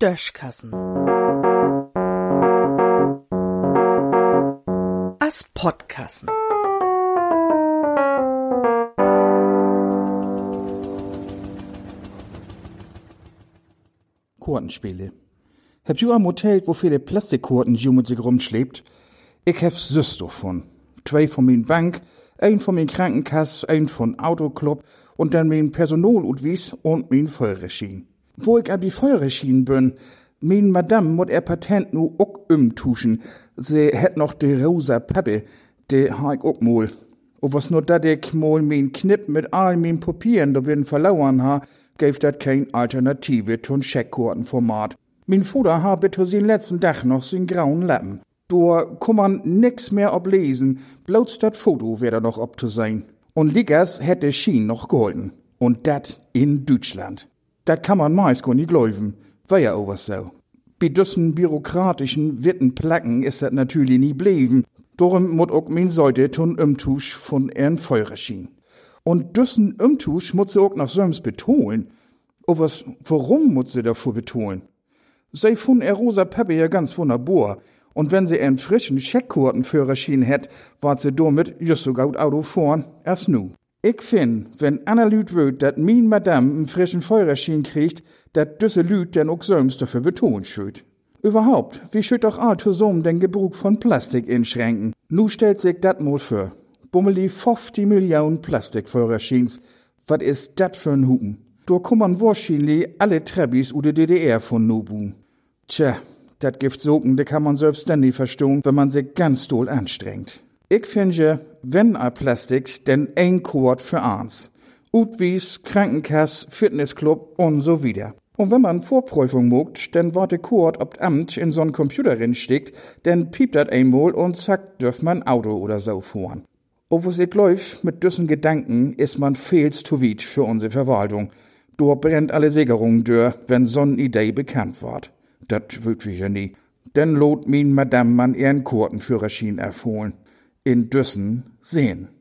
Döschkassen. As Podkassen. Kortenspiele. Habt ihr am Hotel, wo viele Plastikkorten ju sich rumschlebt? Ich hab's süß davon. Zwei von min Bank, ein von min Krankenkass, ein von Autoclub und dann min Personalutwies und min Feuerreschien. Wo ich ab die Feuerreschien bin, min Madame mut er Patent nu ook umtuschen. Se het noch de rosa Pappe, de ha ich ook mol. Und was nur dat ich mol min Knipp mit all min Papieren da bin verlauern ha, gäf dat kein Alternative tun Scheckkortenformat. Min Vater ha bitte sin letzten Dach noch sin grauen Lappen. Da kann man nix mehr oblesen, bloß dat Foto wär da noch ob zu sein. Und Liggers hätte Schien noch geholfen. Und dat in Deutschland. Dat kann man meist gar nicht glauben. War ja auch was so. Bei düssen bürokratischen witten Placken ist dat natürlich nie blieben. Darum mut auch min Seite tun Umtusch von ihren Feuerreschien. Und düssen Umtusch mut sie auch noch söms betonen. O was, warum mut sie davor betonen? Sei fun er rosa Peppe ja ganz wunderbar. Und wenn sie einen frischen Scheckkurtenführerschein hätt, wart sie damit just so gut Auto fahren, als nu. Ich find, wenn Anna Lüt wöt, dat min Madame einen frischen Feuerschein kriegt, dat düsse Lüt denn auch söms dafür betonen schüt. Überhaupt, wie schüt doch all zusammen den Gebrauch von Plastik inschränken? Nu stellt sich dat mal vor. Bummeli 50 Millionen Plastikfeuerscheins. Wat is dat für ein Hupen? Da man wahrscheinlich alle Trebbis u de DDR von Nobu. Tja, dat Gift sogen, de kann man selbst dann nie verstehen, wenn man sich ganz doll anstrengt. Ich finde, wenn a Plastik, denn ein Quart für eins. Utwies, Krankenkass, Fitnessclub und so wieder. Und wenn man Vorprüfung mogt, denn wart de Quart ob Amt in so'n Computer steckt, denn piept dat einmal und zack, dürft man Auto oder so fahren. Was ich läuft, mit düssen Gedanken ist man fehlst zu weit für unsere Verwaltung. Dort brennt alle Sicherung dör, wenn so'n Idee bekannt ward. Dat würd wir ja nie. Denn lot min Madame man ihren Kurtenführerschein erfohlen. In Düssen sehen.